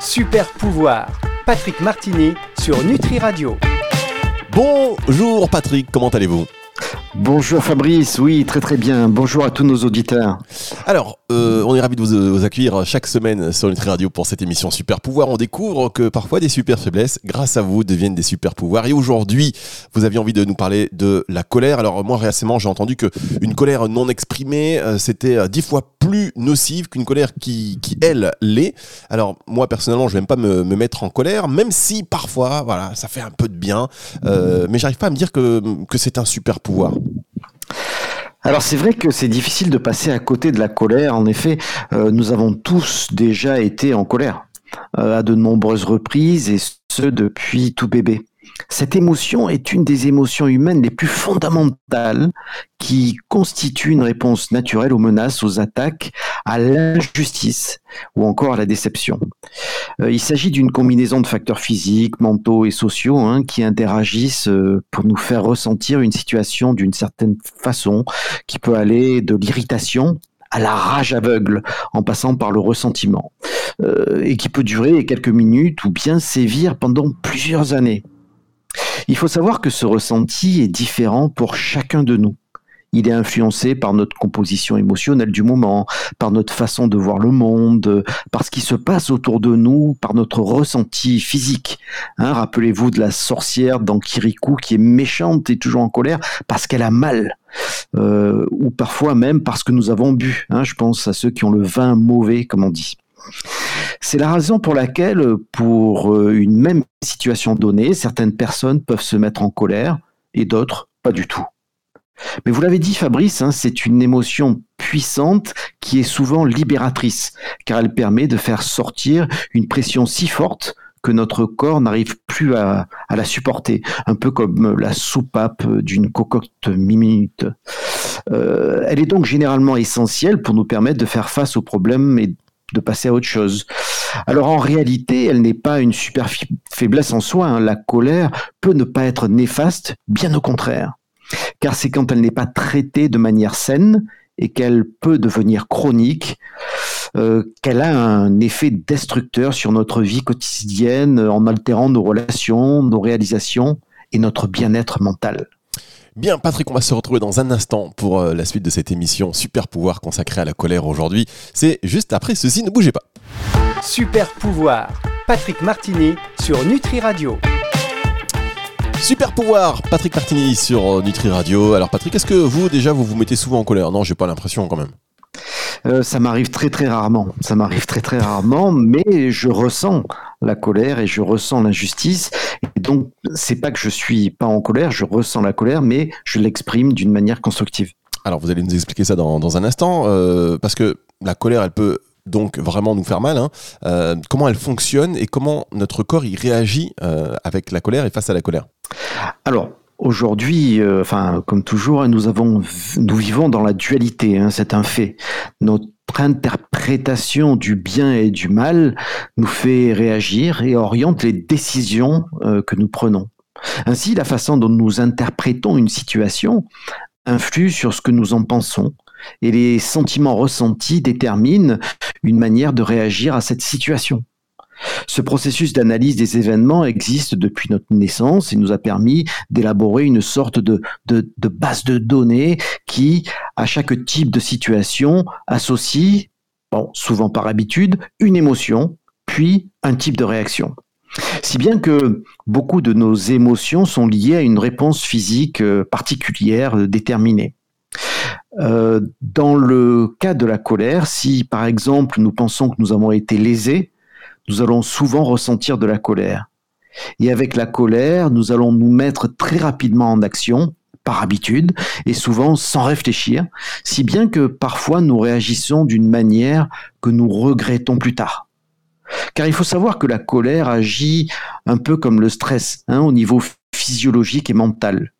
Super pouvoir, Patrick Martini sur Nutri Radio. Bonjour Patrick, comment allez-vous? Bonjour Fabrice, oui très très bien. Bonjour à tous nos auditeurs. Alors, euh, on est ravis de vous, accueillir chaque semaine sur Nutri Radio pour cette émission Super Pouvoir. On découvre que parfois des super faiblesses, grâce à vous, deviennent des super pouvoirs. Et aujourd'hui, vous aviez envie de nous parler de la colère. Alors moi récemment, j'ai entendu que une colère non exprimée, euh, c'était euh, dix fois plus nocive qu'une colère qui, elle l'est. Alors moi personnellement, je n'aime pas me, me, mettre en colère, même si parfois, voilà, ça fait un peu de bien. Mais j'arrive pas à me dire que, que c'est un super pouvoir. Alors c'est vrai que c'est difficile de passer à côté de la colère. En effet, euh, nous avons tous déjà été en colère euh, à de nombreuses reprises et ce depuis tout bébé. Cette émotion est une des émotions humaines les plus fondamentales qui constitue une réponse naturelle aux menaces, aux attaques, à l'injustice ou encore à la déception. Euh, il s'agit d'une combinaison de facteurs physiques, mentaux et sociaux hein, qui interagissent euh, pour nous faire ressentir une situation d'une certaine façon qui peut aller de l'irritation à la rage aveugle en passant par le ressentiment euh, et qui peut durer quelques minutes ou bien sévir pendant plusieurs années. Il faut savoir que ce ressenti est différent pour chacun de nous. Il est influencé par notre composition émotionnelle du moment, par notre façon de voir le monde, par ce qui se passe autour de nous, par notre ressenti physique. Hein, rappelez-vous de la sorcière dans Kirikou qui est méchante et toujours en colère parce qu'elle a mal. Euh, ou parfois même parce que nous avons bu. Hein, je pense à ceux qui ont le vin mauvais, comme on dit. C'est la raison pour laquelle, pour euh, une même situation donnée, certaines personnes peuvent se mettre en colère et d'autres pas du tout. Mais vous l'avez dit Fabrice, hein, c'est une émotion puissante qui est souvent libératrice, car elle permet de faire sortir une pression si forte que notre corps n'arrive plus à, la supporter, un peu comme la soupape d'une cocotte minute. Euh, elle est donc généralement essentielle pour nous permettre de faire face aux problèmes et de passer à autre chose. Alors en réalité, elle n'est pas une super faiblesse en soi. Hein. La colère peut ne pas être néfaste, bien au contraire. Car c'est quand elle n'est pas traitée de manière saine et qu'elle peut devenir chronique, euh, qu'elle a un effet destructeur sur notre vie quotidienne en altérant nos relations, nos réalisations et notre bien-être mental. Bien, Patrick, on va se retrouver dans un instant pour euh, la suite de cette émission Super pouvoir consacrée à la colère aujourd'hui. C'est juste après ceci, ne bougez pas. Super pouvoir, Patrick Martini sur Nutri Radio. Super pouvoir, Patrick Martini sur euh, Nutri Radio. Alors Patrick, est-ce que vous déjà vous vous mettez souvent en colère? Non, j'ai pas l'impression quand même. Euh, ça m'arrive très très rarement. Ça m'arrive très très rarement, mais je ressens la colère et je ressens l'injustice. Et donc, c'est pas que je suis pas en colère, je ressens la colère, mais je l'exprime d'une manière constructive. Alors, vous allez nous expliquer ça dans, un instant, euh, parce que la colère, elle peut donc vraiment nous faire mal. Hein. Euh, comment elle fonctionne et comment notre corps y réagit avec la colère et face à la colère? Alors, Aujourd'hui, euh, enfin, comme toujours, nous avons, nous vivons dans la dualité. Hein, c'est un fait. Notre interprétation du bien et du mal nous fait réagir et oriente les décisions euh, que nous prenons. Ainsi, la façon dont nous interprétons une situation influe sur ce que nous en pensons et les sentiments ressentis déterminent une manière de réagir à cette situation. Ce processus d'analyse des événements existe depuis notre naissance et nous a permis d'élaborer une sorte de, base de données qui, à chaque type de situation, associe, souvent par habitude, une émotion, puis un type de réaction. Si bien que beaucoup de nos émotions sont liées à une réponse physique euh, particulière, euh, déterminée. Euh, dans le cas de la colère, si par exemple nous pensons que nous avons été lésés, nous allons souvent ressentir de la colère. Et avec la colère, nous allons nous mettre très rapidement en action, par habitude, et souvent sans réfléchir, si bien que parfois nous réagissons d'une manière que nous regrettons plus tard. Car il faut savoir que la colère agit un peu comme le stress, hein, au niveau physiologique et mental.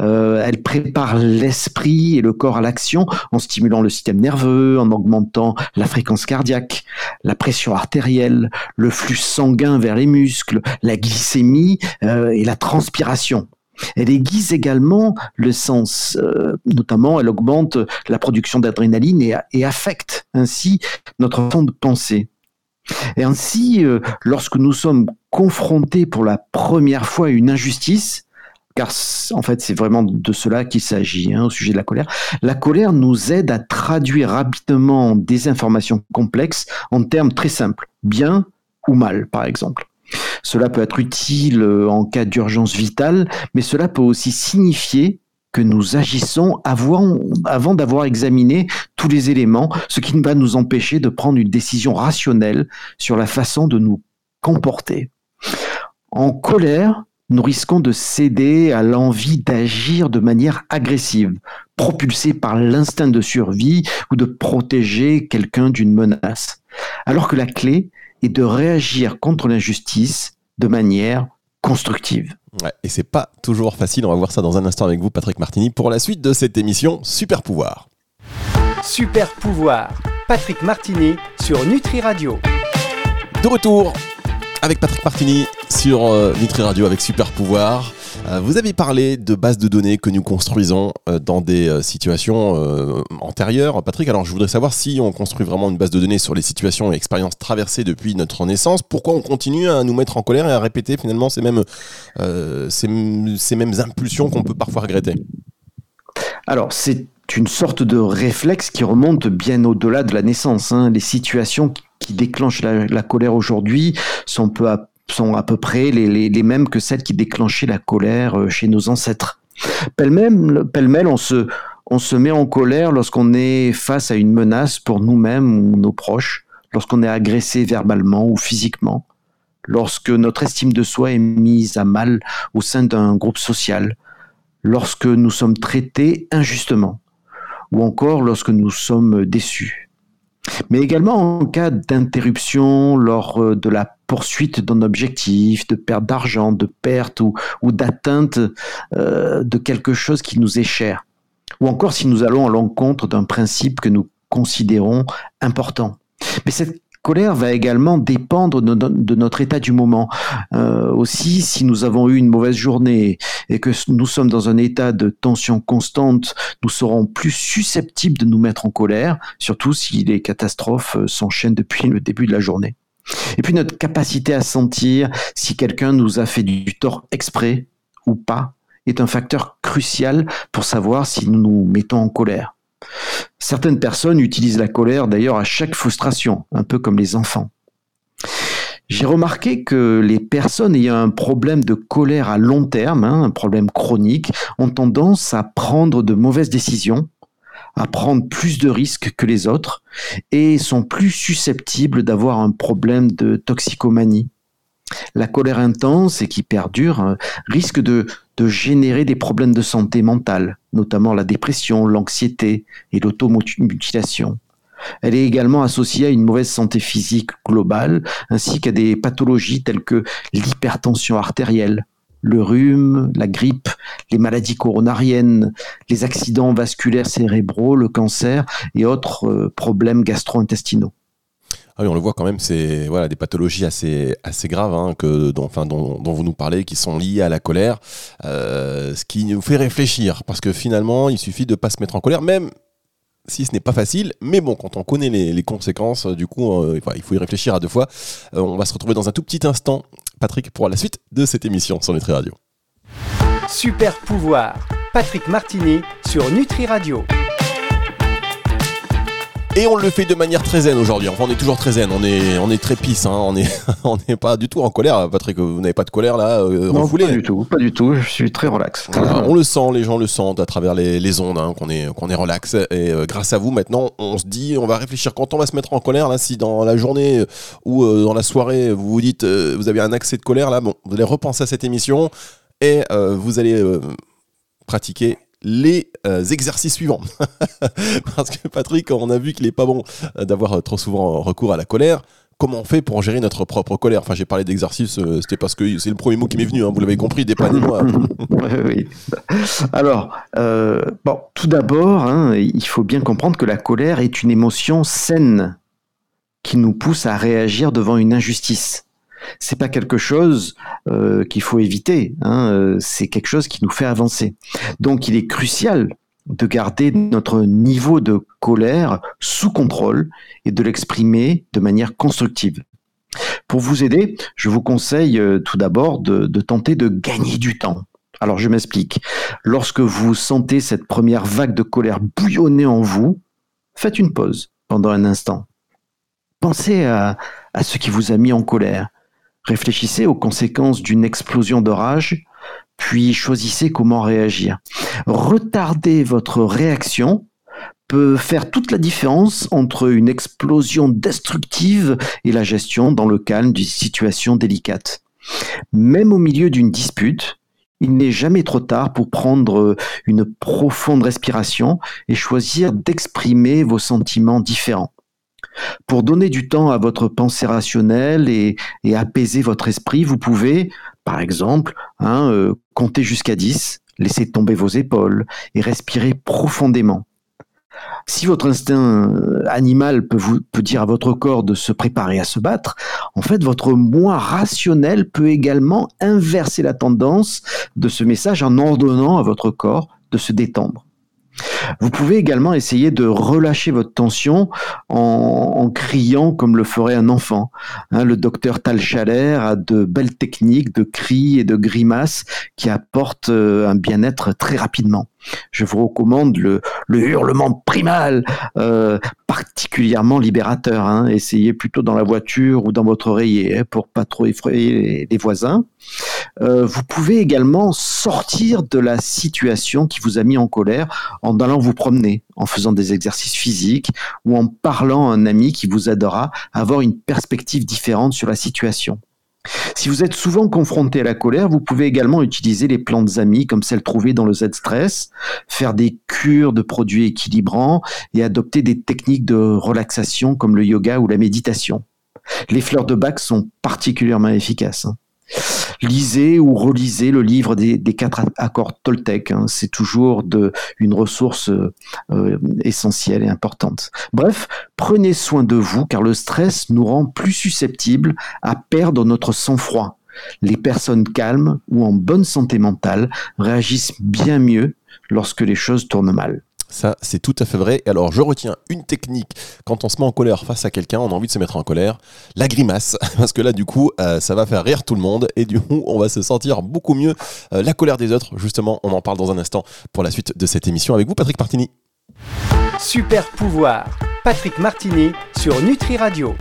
Euh, elle prépare l'esprit et le corps à l'action en stimulant le système nerveux, en augmentant la fréquence cardiaque, la pression artérielle, le flux sanguin vers les muscles, la glycémie euh, et la transpiration. Elle aiguise également le sens, euh, notamment elle augmente la production d'adrénaline et, affecte ainsi notre façon de penser. Et ainsi, lorsque nous sommes confrontés pour la première fois à une injustice, car en fait c'est vraiment de cela qu'il s'agit hein, au sujet de la colère, la colère nous aide à traduire rapidement des informations complexes en termes très simples, bien ou mal par exemple. Cela peut être utile euh, en cas d'urgence vitale, mais cela peut aussi signifier que nous agissons avant, avant d'avoir examiné tous les éléments, ce qui va nous empêcher de prendre une décision rationnelle sur la façon de nous comporter. En colère, nous risquons de céder à l'envie d'agir de manière agressive, propulsé par l'instinct de survie ou de protéger quelqu'un d'une menace. Alors que la clé est de réagir contre l'injustice de manière constructive. Ouais, et c'est pas toujours facile, on va voir ça dans un instant avec vous Patrick Martini pour la suite de cette émission Super Pouvoir. Super Pouvoir, Patrick Martini sur Nutri Radio. De retour avec Patrick Martini sur euh, Nutri Radio avec Super Pouvoir. Euh, vous avez parlé de bases de données que nous construisons euh, dans des situations antérieures. Patrick, alors je voudrais savoir si on construit vraiment une base de données sur les situations et expériences traversées depuis notre naissance, pourquoi on continue à nous mettre en colère et à répéter finalement ces mêmes, ces mêmes impulsions qu'on peut parfois regretter? Alors, c'est une sorte de réflexe qui remonte bien au-delà de la naissance. Hein. Les situations qui déclenchent la, colère aujourd'hui sont peu à sont à peu près les, les, mêmes que celles qui déclenchaient la colère euh, chez nos ancêtres. Pêle-mêle, on se, on se met en colère lorsqu'on est face à une menace pour nous-mêmes ou nos proches, lorsqu'on est agressé verbalement ou physiquement, lorsque notre estime de soi est mise à mal au sein d'un groupe social, lorsque nous sommes traités injustement, ou encore lorsque nous sommes déçus mais également en cas d'interruption lors euh, de la poursuite d'un objectif, de perte d'argent, de perte ou, d'atteinte euh, de quelque chose qui nous est cher, ou encore si nous allons à l'encontre d'un principe que nous considérons important. Mais cette colère va également dépendre de, notre état du moment. Euh, aussi, si nous avons eu une mauvaise journée et que nous sommes dans un état de tension constante, nous serons plus susceptibles de nous mettre en colère, surtout si les catastrophes euh, s'enchaînent depuis le début de la journée. Et puis notre capacité à sentir si quelqu'un nous a fait du tort exprès ou pas est un facteur crucial pour savoir si nous nous mettons en colère. Certaines personnes utilisent la colère d'ailleurs à chaque frustration, un peu comme les enfants. J'ai remarqué que les personnes ayant un problème de colère à long terme, hein, un problème chronique, ont tendance à prendre de mauvaises décisions, à prendre plus de risques que les autres et sont plus susceptibles d'avoir un problème de toxicomanie. La colère intense et qui perdure hein, risque de, de générer des problèmes de santé mentale, notamment la dépression, l'anxiété et l'automutilation. Elle est également associée à une mauvaise santé physique globale, ainsi qu'à des pathologies telles que l'hypertension artérielle, le rhume, la grippe, les maladies coronariennes, les accidents vasculaires cérébraux, le cancer et autres euh, problèmes gastro-intestinaux. Ah oui, on le voit quand même, c'est voilà des pathologies assez assez graves hein, que dont, enfin dont, vous nous parlez, qui sont liées à la colère, euh, ce qui nous fait réfléchir parce que finalement, il suffit de pas se mettre en colère, même si ce n'est pas facile, mais bon, quand on connaît les, conséquences, du coup, euh, il faut y réfléchir à deux fois. Euh, on va se retrouver dans un tout petit instant, Patrick, pour la suite de cette émission sur Nutri Radio. Super pouvoir, Patrick Martini sur Nutri Radio. Et on le fait de manière très zen aujourd'hui. Enfin, on est toujours très zen. On est, on est très pisse. Hein. On est, on n'est pas du tout en colère. Patrick, vous n'avez pas de colère là euh, Non, pas du tout. Pas du tout. Je suis très relax. on le sent. Les gens le sentent à travers les, les ondes hein, qu'on est, qu'on est relax. Et euh, grâce à vous, maintenant, on se dit, on va réfléchir quand on va se mettre en colère. Là, si dans la journée ou euh, dans la soirée, vous vous dites, vous avez un accès de colère là, bon, vous allez repenser à cette émission et vous allez pratiquer les euh, exercices suivants. Parce que Patrick, on a vu qu'il n'est pas bon euh, d'avoir euh, trop souvent recours à la colère. Comment on fait pour gérer notre propre colère? Enfin, j'ai parlé d'exercice, c'était parce que c'est le premier mot qui m'est venu, hein, vous l'avez compris, dépannez-moi. oui, Alors, bon, tout d'abord, hein, il faut bien comprendre que la colère est une émotion saine qui nous pousse à réagir devant une injustice c'est pas quelque chose euh, qu'il faut éviter. Hein, euh, c'est quelque chose qui nous fait avancer. Donc, il est crucial de garder notre niveau de colère sous contrôle et de l'exprimer de manière constructive. Pour vous aider, je vous conseille euh, tout d'abord de, tenter de gagner du temps. Alors je m'explique. Lorsque vous sentez cette première vague de colère bouillonner en vous, faites une pause pendant un instant. Pensez à ce qui vous a mis en colère. Réfléchissez aux conséquences d'une explosion de rage, puis choisissez comment réagir. Retarder votre réaction peut faire toute la différence entre une explosion destructive et la gestion dans le calme d'une situation délicate. Même au milieu d'une dispute, il n'est jamais trop tard pour prendre une profonde respiration et choisir d'exprimer vos sentiments différents. Pour donner du temps à votre pensée rationnelle et, apaiser votre esprit, vous pouvez, par exemple, hein, euh, compter jusqu'à 10, laisser tomber vos épaules et respirer profondément. Si votre instinct euh, animal peut, dire à votre corps de se préparer à se battre, en fait, votre moi rationnel peut également inverser la tendance de ce message en ordonnant à votre corps de se détendre. Vous pouvez également essayer de relâcher votre tension en, criant comme le ferait un enfant. Hein, le docteur Tal a de belles techniques de cris et de grimaces qui apportent euh, un bien-être très rapidement. Je vous recommande le, hurlement primal, euh, particulièrement libérateur. Hein. Essayez plutôt dans la voiture ou dans votre oreiller hein, pour pas trop effrayer les, voisins. Euh, vous pouvez également sortir de la situation qui vous a mis en colère en allant vous promener, en faisant des exercices physiques ou en parlant à un ami qui vous aidera à avoir une perspective différente sur la situation. Si vous êtes souvent confronté à la colère, vous pouvez également utiliser les plantes amies comme celles trouvées dans le Z-Stress, faire des cures de produits équilibrants et adopter des techniques de relaxation comme le yoga ou la méditation. Les fleurs de bac sont particulièrement efficaces. Lisez ou relisez le livre des, quatre accords Toltec. Hein. C'est toujours une ressource euh, essentielle et importante. Bref, prenez soin de vous car le stress nous rend plus susceptibles à perdre notre sang-froid. Les personnes calmes ou en bonne santé mentale réagissent bien mieux lorsque les choses tournent mal. Ça, c'est tout à fait vrai. Alors, je retiens une technique quand on se met en colère face à quelqu'un, on a envie de se mettre en colère, la grimace. Parce que là, du coup, euh, ça va faire rire tout le monde et du coup, on va se sentir beaucoup mieux. Euh, la colère des autres, justement, on en parle dans un instant pour la suite de cette émission avec vous, Patrick Martini. Super pouvoir, Patrick Martini sur Nutri Radio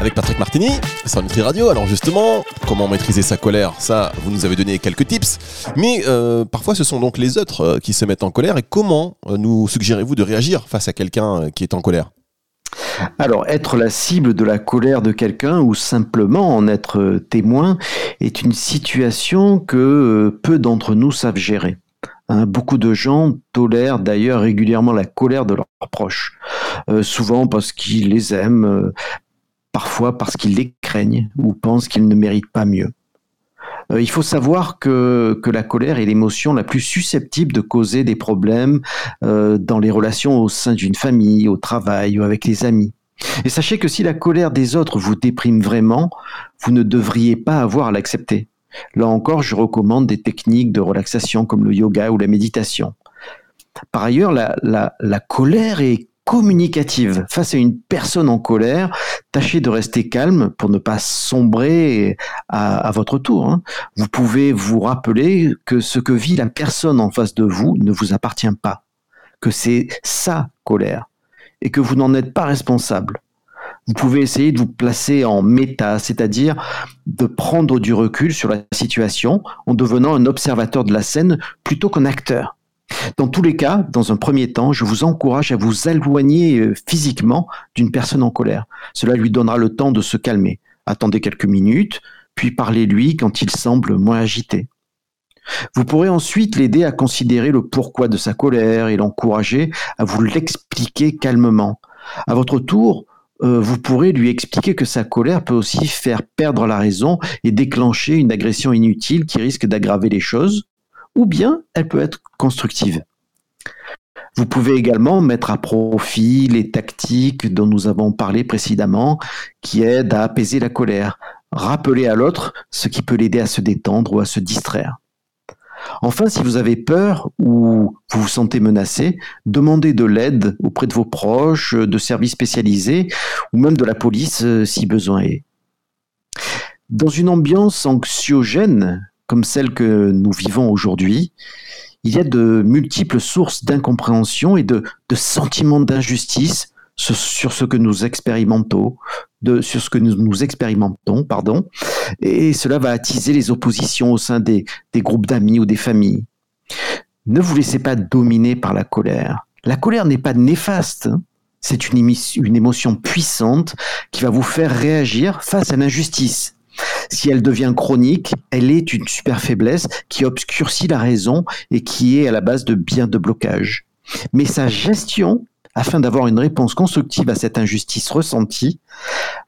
avec Patrick Martini sur Nutri Radio. Alors justement, comment maîtriser sa colère? Ça, vous nous avez donné quelques tips. Mais euh, parfois, ce sont donc les autres euh, qui se mettent en colère. Et comment euh, nous suggérez-vous de réagir face à quelqu'un qui est en colère? Alors, être la cible de la colère de quelqu'un ou simplement en être témoin est une situation que peu d'entre nous savent gérer. Hein, beaucoup de gens tolèrent d'ailleurs régulièrement la colère de leurs proches, souvent parce qu'ils les aiment, parfois parce qu'ils les craignent ou pensent qu'ils ne méritent pas mieux. Euh, il faut savoir que, que la colère est l'émotion la plus susceptible de causer des problèmes euh, dans les relations au sein d'une famille, au travail ou avec les amis. Et sachez que si la colère des autres vous déprime vraiment, vous ne devriez pas avoir à l'accepter. Là encore, je recommande des techniques de relaxation comme le yoga ou la méditation. Par ailleurs, la, la, la colère est communicative. Face à une personne en colère, tâchez de rester calme pour ne pas sombrer à, votre tour. Hein. Vous pouvez vous rappeler que ce que vit la personne en face de vous ne vous appartient pas, que c'est sa colère et que vous n'en êtes pas responsable. Vous pouvez essayer de vous placer en méta, c'est-à-dire de prendre du recul sur la situation en devenant un observateur de la scène plutôt qu'un acteur. Dans tous les cas, dans un premier temps, je vous encourage à vous éloigner euh, physiquement d'une personne en colère. Cela lui donnera le temps de se calmer. Attendez quelques minutes, puis parlez-lui quand il semble moins agité. Vous pourrez ensuite l'aider à considérer le pourquoi de sa colère et l'encourager à vous l'expliquer calmement. À votre tour, euh, vous pourrez lui expliquer que sa colère peut aussi faire perdre la raison et déclencher une agression inutile qui risque d'aggraver les choses, ou bien elle peut être constructive. Vous pouvez également mettre à profit les tactiques dont nous avons parlé précédemment qui aident à apaiser la colère, rappeler à l'autre ce qui peut l'aider à se détendre ou à se distraire. Enfin, si vous avez peur ou vous vous sentez menacé, demandez de l'aide auprès de vos proches, de services spécialisés ou même de la police euh, si besoin est. Dans une ambiance anxiogène comme celle que nous vivons aujourd'hui, il y a de multiples sources d'incompréhension et de, sentiments d'injustice sur, ce que nous expérimentons, et cela va attiser les oppositions au sein des, groupes d'amis ou des familles. Ne vous laissez pas dominer par la colère. La colère n'est pas néfaste. Hein. C'est une émotion puissante qui va vous faire réagir face à l'injustice. Si elle devient chronique, elle est une super faiblesse qui obscurcit la raison et qui est à la base de bien de blocage. Mais sa gestion, afin d'avoir une réponse constructive à cette injustice ressentie,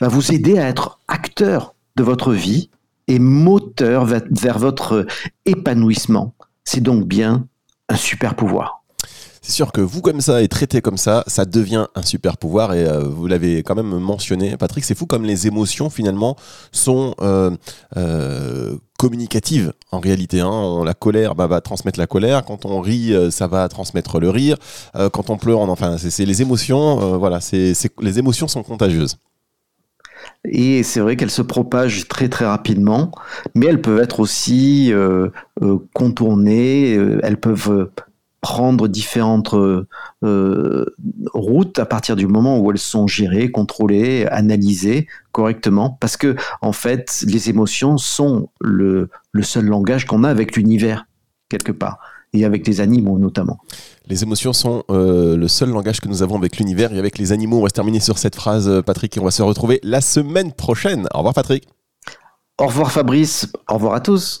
va vous aider à être acteur de votre vie et moteur vers votre épanouissement. C'est donc bien un super pouvoir. C'est sûr que vous comme ça et traité comme ça, ça devient un super pouvoir et euh, vous l'avez quand même mentionné, Patrick. C'est fou comme les émotions finalement sont euh, euh, communicatives en réalité. Hein. La colère bah, va transmettre la colère. Quand on rit, ça va transmettre le rire. quand on pleure, enfin, c'est les émotions. voilà, les émotions sont contagieuses. Et c'est vrai qu'elles se propagent très très rapidement, mais elles peuvent être aussi contournées, elles peuvent prendre différentes euh, routes à partir du moment où elles sont gérées, contrôlées, analysées correctement, parce que en fait, les émotions sont le, seul langage qu'on a avec l'univers quelque part et avec les animaux notamment. Les émotions sont euh, le seul langage que nous avons avec l'univers et avec les animaux. On va se terminer sur cette phrase, euh, Patrick, et on va se retrouver la semaine prochaine. Au revoir, Patrick. Au revoir, Fabrice. Au revoir à tous.